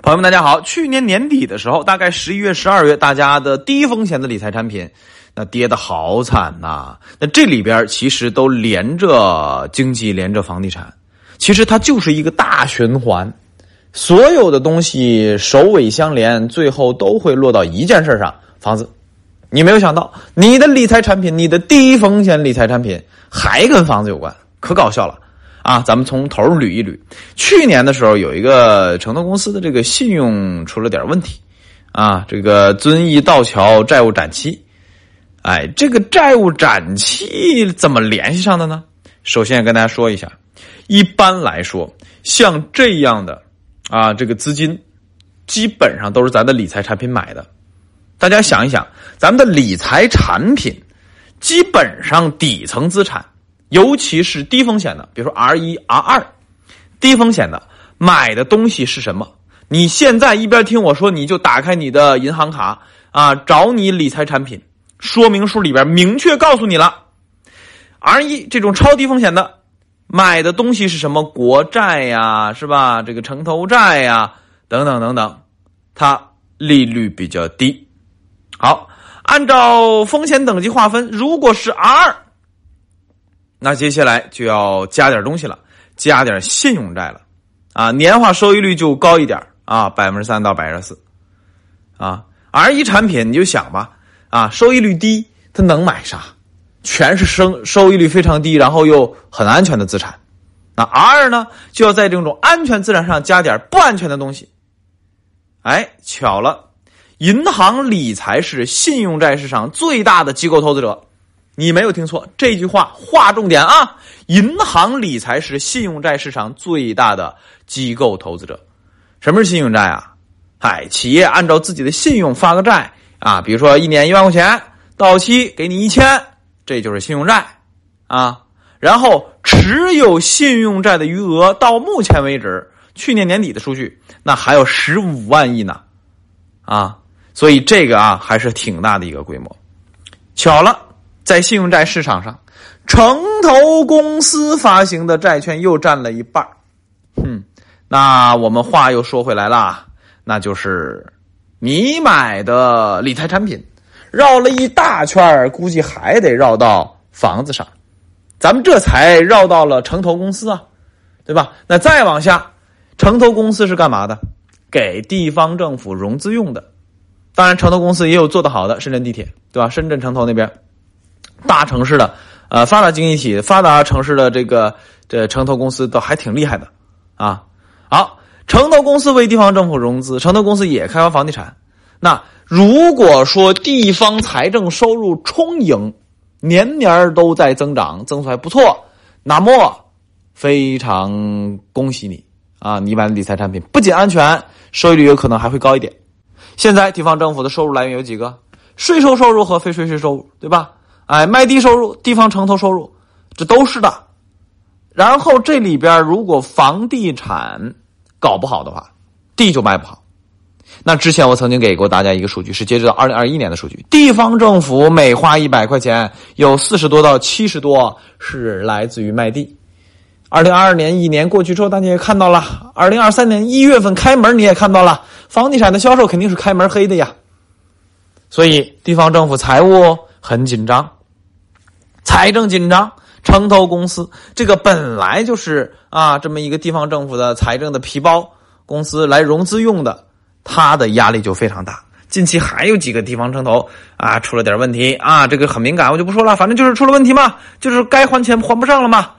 朋友们，大家好。去年年底的时候，大概十一月、十二月，大家的低风险的理财产品，那跌的好惨呐。那这里边其实都连着经济，连着房地产，其实它就是一个大循环，所有的东西首尾相连，最后都会落到一件事上：房子。你没有想到，你的理财产品，你的低风险理财产品还跟房子有关，可搞笑了。啊，咱们从头捋一捋。去年的时候，有一个城投公司的这个信用出了点问题，啊，这个遵义道桥债务展期，哎，这个债务展期怎么联系上的呢？首先跟大家说一下，一般来说，像这样的啊，这个资金基本上都是咱的理财产品买的。大家想一想，咱们的理财产品基本上底层资产。尤其是低风险的，比如说 R 一、R 二，低风险的买的东西是什么？你现在一边听我说，你就打开你的银行卡啊，找你理财产品说明书里边明确告诉你了，R 一这种超低风险的买的东西是什么？国债呀，是吧？这个城投债呀，等等等等，它利率比较低。好，按照风险等级划分，如果是 R 二。那接下来就要加点东西了，加点信用债了，啊，年化收益率就高一点啊，百分之三到百分之四，啊，R 一产品你就想吧，啊，收益率低，它能买啥？全是生收益率非常低，然后又很安全的资产。那 R 呢，就要在这种安全资产上加点不安全的东西。哎，巧了，银行理财是信用债市场最大的机构投资者。你没有听错，这句话划重点啊！银行理财是信用债市场最大的机构投资者。什么是信用债啊？嗨，企业按照自己的信用发个债啊，比如说一年一万块钱到期给你一千，这就是信用债啊。然后持有信用债的余额到目前为止，去年年底的数据，那还有十五万亿呢啊！所以这个啊还是挺大的一个规模。巧了。在信用债市场上，城投公司发行的债券又占了一半哼，那我们话又说回来了，那就是你买的理财产品绕了一大圈估计还得绕到房子上，咱们这才绕到了城投公司啊，对吧？那再往下，城投公司是干嘛的？给地方政府融资用的。当然，城投公司也有做得好的，深圳地铁，对吧？深圳城投那边。大城市的，呃，发达经济体、发达城市的这个这城投公司都还挺厉害的，啊，好，城投公司为地方政府融资，城投公司也开发房地产。那如果说地方财政收入充盈，年年都在增长，增速还不错，那么非常恭喜你啊！你买的理财产品不仅安全，收益率有可能还会高一点。现在地方政府的收入来源有几个？税收收入和非税税收入，对吧？哎，卖地收入、地方城投收入，这都是的。然后这里边如果房地产搞不好的话，地就卖不好。那之前我曾经给过大家一个数据，是截止到二零二一年的数据，地方政府每花一百块钱，有四十多到七十多是来自于卖地。二零二二年一年过去之后，大家也看到了，二零二三年一月份开门你也看到了，房地产的销售肯定是开门黑的呀。所以地方政府财务很紧张。财政紧张，城投公司这个本来就是啊，这么一个地方政府的财政的皮包公司来融资用的，它的压力就非常大。近期还有几个地方城投啊，出了点问题啊，这个很敏感，我就不说了，反正就是出了问题嘛，就是该还钱还不上了嘛。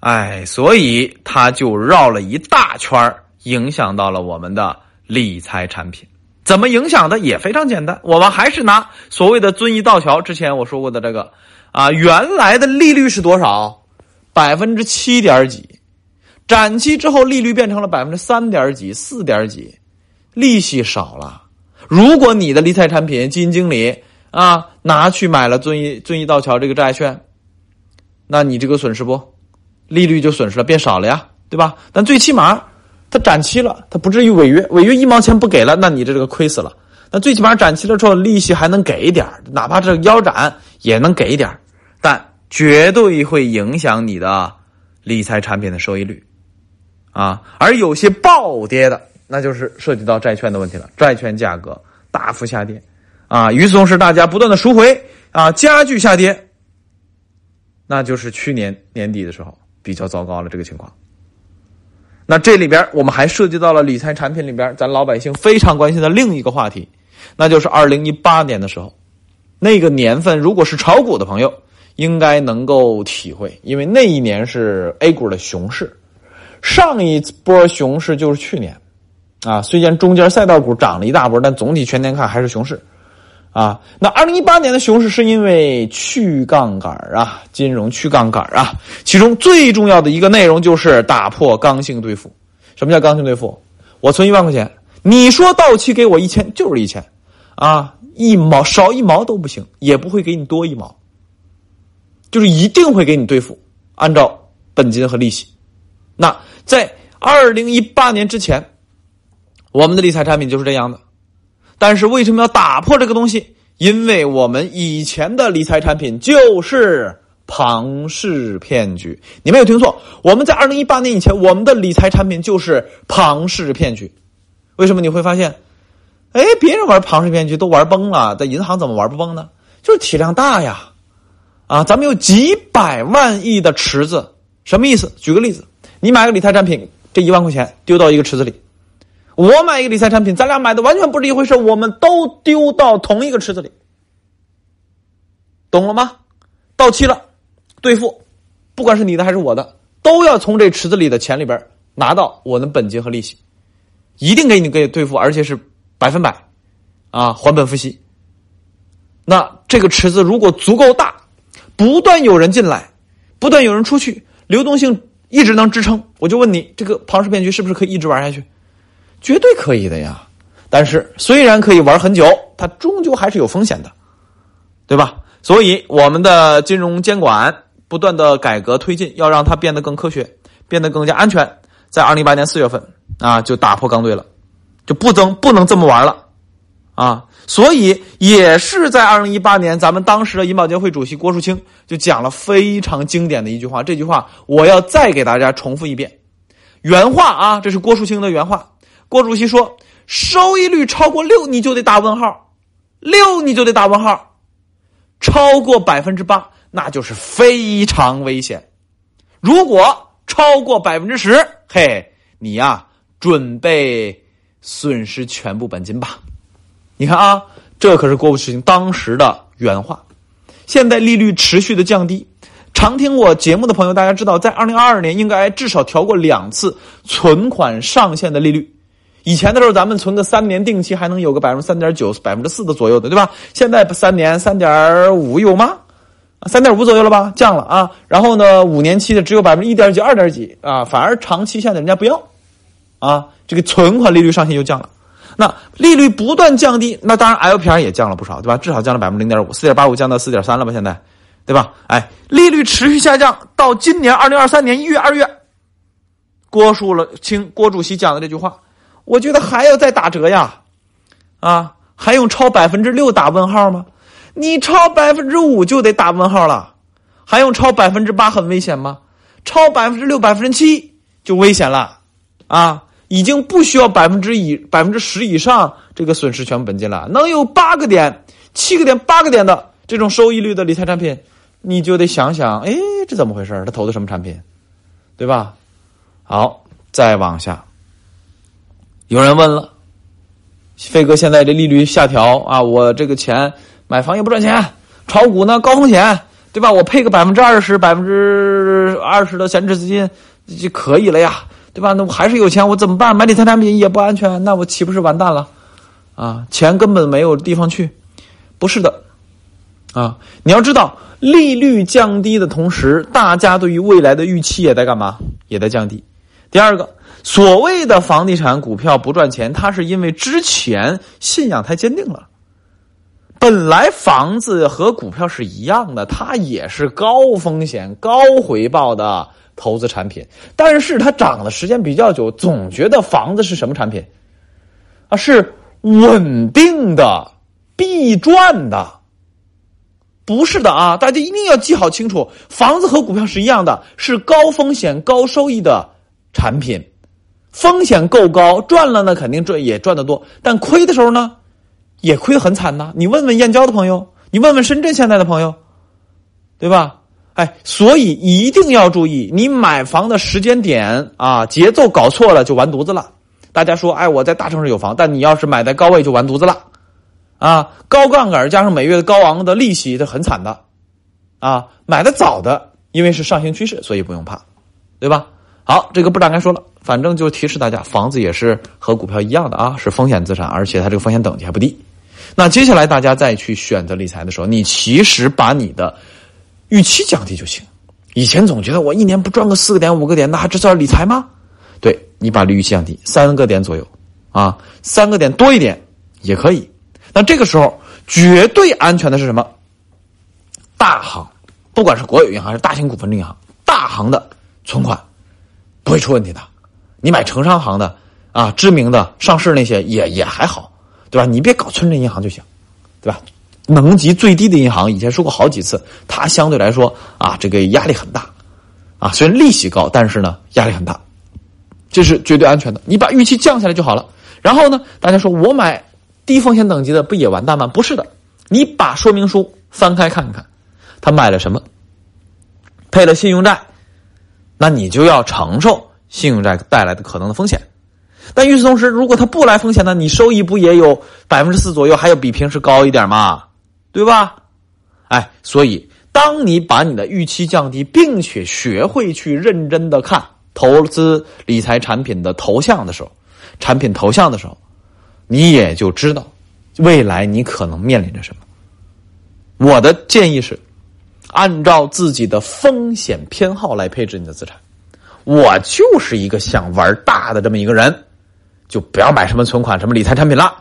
哎，所以他就绕了一大圈影响到了我们的理财产品。怎么影响的也非常简单，我们还是拿所谓的遵义道桥之前我说过的这个。啊，原来的利率是多少？百分之七点几，展期之后利率变成了百分之三点几、四点几，利息少了。如果你的理财产品基金经理啊拿去买了遵义遵义道桥这个债券，那你这个损失不？利率就损失了，变少了呀，对吧？但最起码它展期了，它不至于违约，违约一毛钱不给了，那你这这个亏死了。那最起码展期了之后，利息还能给一点哪怕这腰斩也能给一点但绝对会影响你的理财产品的收益率，啊，而有些暴跌的那就是涉及到债券的问题了，债券价格大幅下跌，啊，与此同时，大家不断的赎回，啊，加剧下跌，那就是去年年底的时候比较糟糕了这个情况。那这里边我们还涉及到了理财产品里边咱老百姓非常关心的另一个话题，那就是二零一八年的时候，那个年份如果是炒股的朋友，应该能够体会，因为那一年是 A 股的熊市，上一波熊市就是去年，啊，虽然中间赛道股涨了一大波，但总体全年看还是熊市，啊，那二零一八年的熊市是因为去杠杆啊，金融去杠杆啊，其中最重要的一个内容就是打破刚性兑付。什么叫刚性兑付？我存一万块钱，你说到期给我一千就是一千，啊，一毛少一毛都不行，也不会给你多一毛。就是一定会给你兑付，按照本金和利息。那在二零一八年之前，我们的理财产品就是这样的。但是为什么要打破这个东西？因为我们以前的理财产品就是庞氏骗局。你没有听错，我们在二零一八年以前，我们的理财产品就是庞氏骗局。为什么你会发现？哎，别人玩庞氏骗局都玩崩了，在银行怎么玩不崩呢？就是体量大呀。啊，咱们有几百万亿的池子，什么意思？举个例子，你买个理财产品，这一万块钱丢到一个池子里，我买一个理财产品，咱俩买的完全不是一回事，我们都丢到同一个池子里，懂了吗？到期了，兑付，不管是你的还是我的，都要从这池子里的钱里边拿到我的本金和利息，一定给你给兑付，而且是百分百，啊，还本付息。那这个池子如果足够大。不断有人进来，不断有人出去，流动性一直能支撑。我就问你，这个庞氏骗局是不是可以一直玩下去？绝对可以的呀！但是虽然可以玩很久，它终究还是有风险的，对吧？所以我们的金融监管不断的改革推进，要让它变得更科学，变得更加安全。在二零一八年四月份啊，就打破刚兑了，就不增不能这么玩了啊！所以也是在二零一八年，咱们当时的银保监会主席郭树清就讲了非常经典的一句话。这句话我要再给大家重复一遍，原话啊，这是郭树清的原话。郭主席说：“收益率超过六，你就得打问号；六你就得打问号，超过百分之八，那就是非常危险。如果超过百分之十，嘿，你呀，准备损失全部本金吧。”你看啊，这可是郭树清当时的原话。现在利率持续的降低，常听我节目的朋友，大家知道，在二零二二年应该至少调过两次存款上限的利率。以前的时候，咱们存个三年定期还能有个百分之三点九、百分之四的左右的，对吧？现在三年三点五有吗？三点五左右了吧？降了啊。然后呢，五年期的只有百分之一点几、二点几啊，反而长期限的人家不要啊。这个存款利率上限就降了。那利率不断降低，那当然 LPR 也降了不少，对吧？至少降了百分之零点五，四点八五降到四点三了吧？现在，对吧？哎，利率持续下降到今年二零二三年一月、二月，郭树了清郭主席讲的这句话，我觉得还要再打折呀，啊，还用超百分之六打问号吗？你超百分之五就得打问号了，还用超百分之八很危险吗？超百分之六、百分之七就危险了，啊。已经不需要百分之以百分之十以上这个损失全部本金了，能有八个点、七个点、八个点的这种收益率的理财产品，你就得想想，哎，这怎么回事他投的什么产品，对吧？好，再往下，有人问了，飞哥，现在这利率下调啊，我这个钱买房也不赚钱，炒股呢高风险，对吧？我配个百分之二十、百分之二十的闲置资金就可以了呀。对吧？那我还是有钱，我怎么办？买理财产品也不安全，那我岂不是完蛋了？啊，钱根本没有地方去。不是的，啊，你要知道，利率降低的同时，大家对于未来的预期也在干嘛？也在降低。第二个，所谓的房地产股票不赚钱，它是因为之前信仰太坚定了。本来房子和股票是一样的，它也是高风险高回报的。投资产品，但是它涨的时间比较久，总觉得房子是什么产品啊？是稳定的、必赚的？不是的啊！大家一定要记好清楚，房子和股票是一样的，是高风险高收益的产品。风险够高，赚了呢肯定赚也赚得多，但亏的时候呢，也亏得很惨呐。你问问燕郊的朋友，你问问深圳现在的朋友，对吧？哎，所以一定要注意，你买房的时间点啊，节奏搞错了就完犊子了。大家说，哎，我在大城市有房，但你要是买在高位就完犊子了，啊，高杠杆加上每月高昂的利息，这很惨的，啊，买的早的，因为是上行趋势，所以不用怕，对吧？好，这个不展开说了，反正就提示大家，房子也是和股票一样的啊，是风险资产，而且它这个风险等级还不低。那接下来大家再去选择理财的时候，你其实把你的。预期降低就行。以前总觉得我一年不赚个四个点五个点，那还这叫理财吗？对你把预期降低三个点左右，啊，三个点多一点也可以。那这个时候绝对安全的是什么？大行，不管是国有银行还是大型股份制银行，大行的存款不会出问题的。你买城商行的啊，知名的上市那些也也还好，对吧？你别搞村镇银行就行，对吧？能级最低的银行，以前说过好几次，它相对来说啊，这个压力很大，啊，虽然利息高，但是呢压力很大，这是绝对安全的。你把预期降下来就好了。然后呢，大家说我买低风险等级的不也完蛋吗？不是的，你把说明书翻开看看，他买了什么，配了信用债，那你就要承受信用债带来的可能的风险。但与此同时，如果他不来风险呢，你收益不也有百分之四左右，还要比平时高一点吗？对吧？哎，所以当你把你的预期降低，并且学会去认真的看投资理财产品的头像的时候，产品头像的时候，你也就知道未来你可能面临着什么。我的建议是，按照自己的风险偏好来配置你的资产。我就是一个想玩大的这么一个人，就不要买什么存款、什么理财产品了，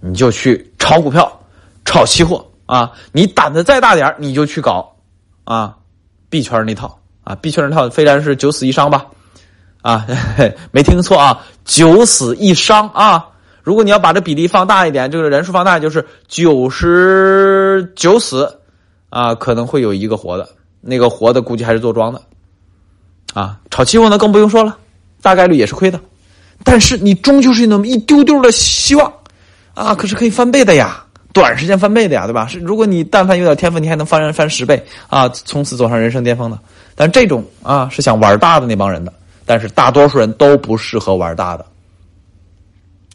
你就去炒股票、炒期货。啊，你胆子再大点你就去搞，啊，币圈那套啊，币圈那套非然是九死一伤吧，啊，没听错啊，九死一伤啊。如果你要把这比例放大一点，这个人数放大，就是九十九死，啊，可能会有一个活的，那个活的估计还是做庄的，啊，炒期货呢更不用说了，大概率也是亏的，但是你终究是那么一丢丢的希望，啊，可是可以翻倍的呀。短时间翻倍的呀，对吧？是如果你但凡有点天赋，你还能翻翻十倍啊，从此走上人生巅峰的。但这种啊是想玩大的那帮人的，但是大多数人都不适合玩大的。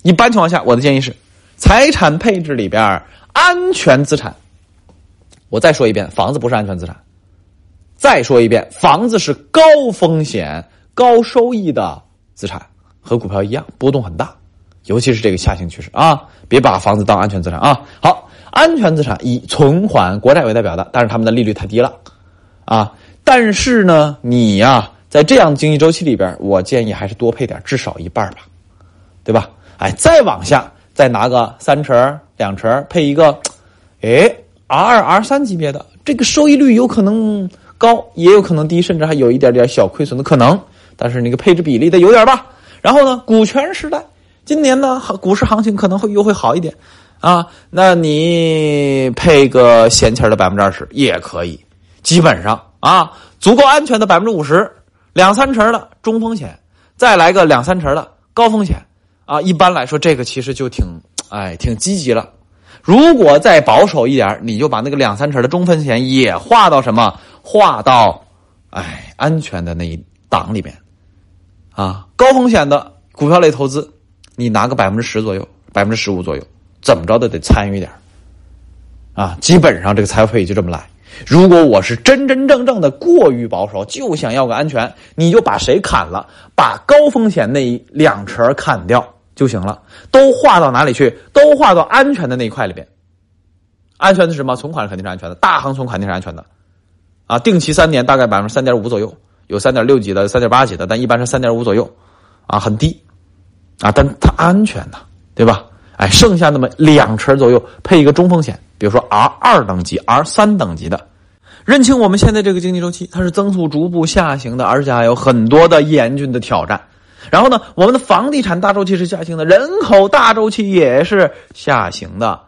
一般情况下，我的建议是，财产配置里边安全资产。我再说一遍，房子不是安全资产。再说一遍，房子是高风险高收益的资产，和股票一样，波动很大。尤其是这个下行趋势啊，别把房子当安全资产啊。好，安全资产以存款、国债为代表的，但是他们的利率太低了啊。但是呢，你呀，在这样经济周期里边，我建议还是多配点，至少一半吧，对吧？哎，再往下再拿个三成、两成，配一个，哎，R 二、R 三级别的，这个收益率有可能高，也有可能低，甚至还有一点点小亏损的可能。但是那个配置比例得有点吧。然后呢，股权时代。今年呢，股市行情可能会又会好一点，啊，那你配个闲钱的百分之二十也可以，基本上啊，足够安全的百分之五十，两三成的中风险，再来个两三成的高风险，啊，一般来说这个其实就挺，哎，挺积极了。如果再保守一点，你就把那个两三成的中风险也划到什么，划到，哎，安全的那一档里边，啊，高风险的股票类投资。你拿个百分之十左右，百分之十五左右，怎么着都得参与点啊！基本上这个财富配就这么来。如果我是真真正正的过于保守，就想要个安全，你就把谁砍了，把高风险那一两成砍掉就行了，都划到哪里去？都划到安全的那一块里边。安全的是什么？存款肯定是安全的，大行存款肯定是安全的，啊，定期三年大概百分之三点五左右，有三点六几的，三点八几的，但一般是三点五左右，啊，很低。啊，但它安全呐，对吧？哎，剩下那么两成左右配一个中风险，比如说 R 二等级、R 三等级的，认清我们现在这个经济周期，它是增速逐步下行的，而且还有很多的严峻的挑战。然后呢，我们的房地产大周期是下行的，人口大周期也是下行的，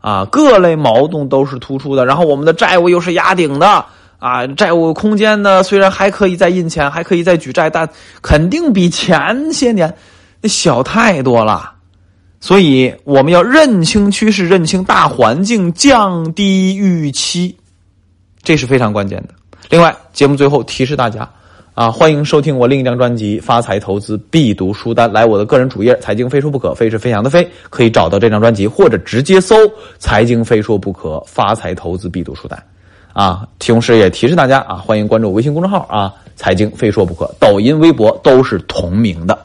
啊，各类矛盾都是突出的。然后我们的债务又是压顶的，啊，债务空间呢虽然还可以再印钱，还可以再举债，但肯定比前些年。那小太多了。所以我们要认清趋势，认清大环境，降低预期，这是非常关键的。另外，节目最后提示大家啊，欢迎收听我另一张专辑《发财投资必读书单》，来我的个人主页“财经非说不可”，非是飞翔的飞，可以找到这张专辑，或者直接搜“财经非说不可发财投资必读书单”。啊，同时也提示大家啊，欢迎关注微信公众号啊，“财经非说不可”，抖音、微博都是同名的。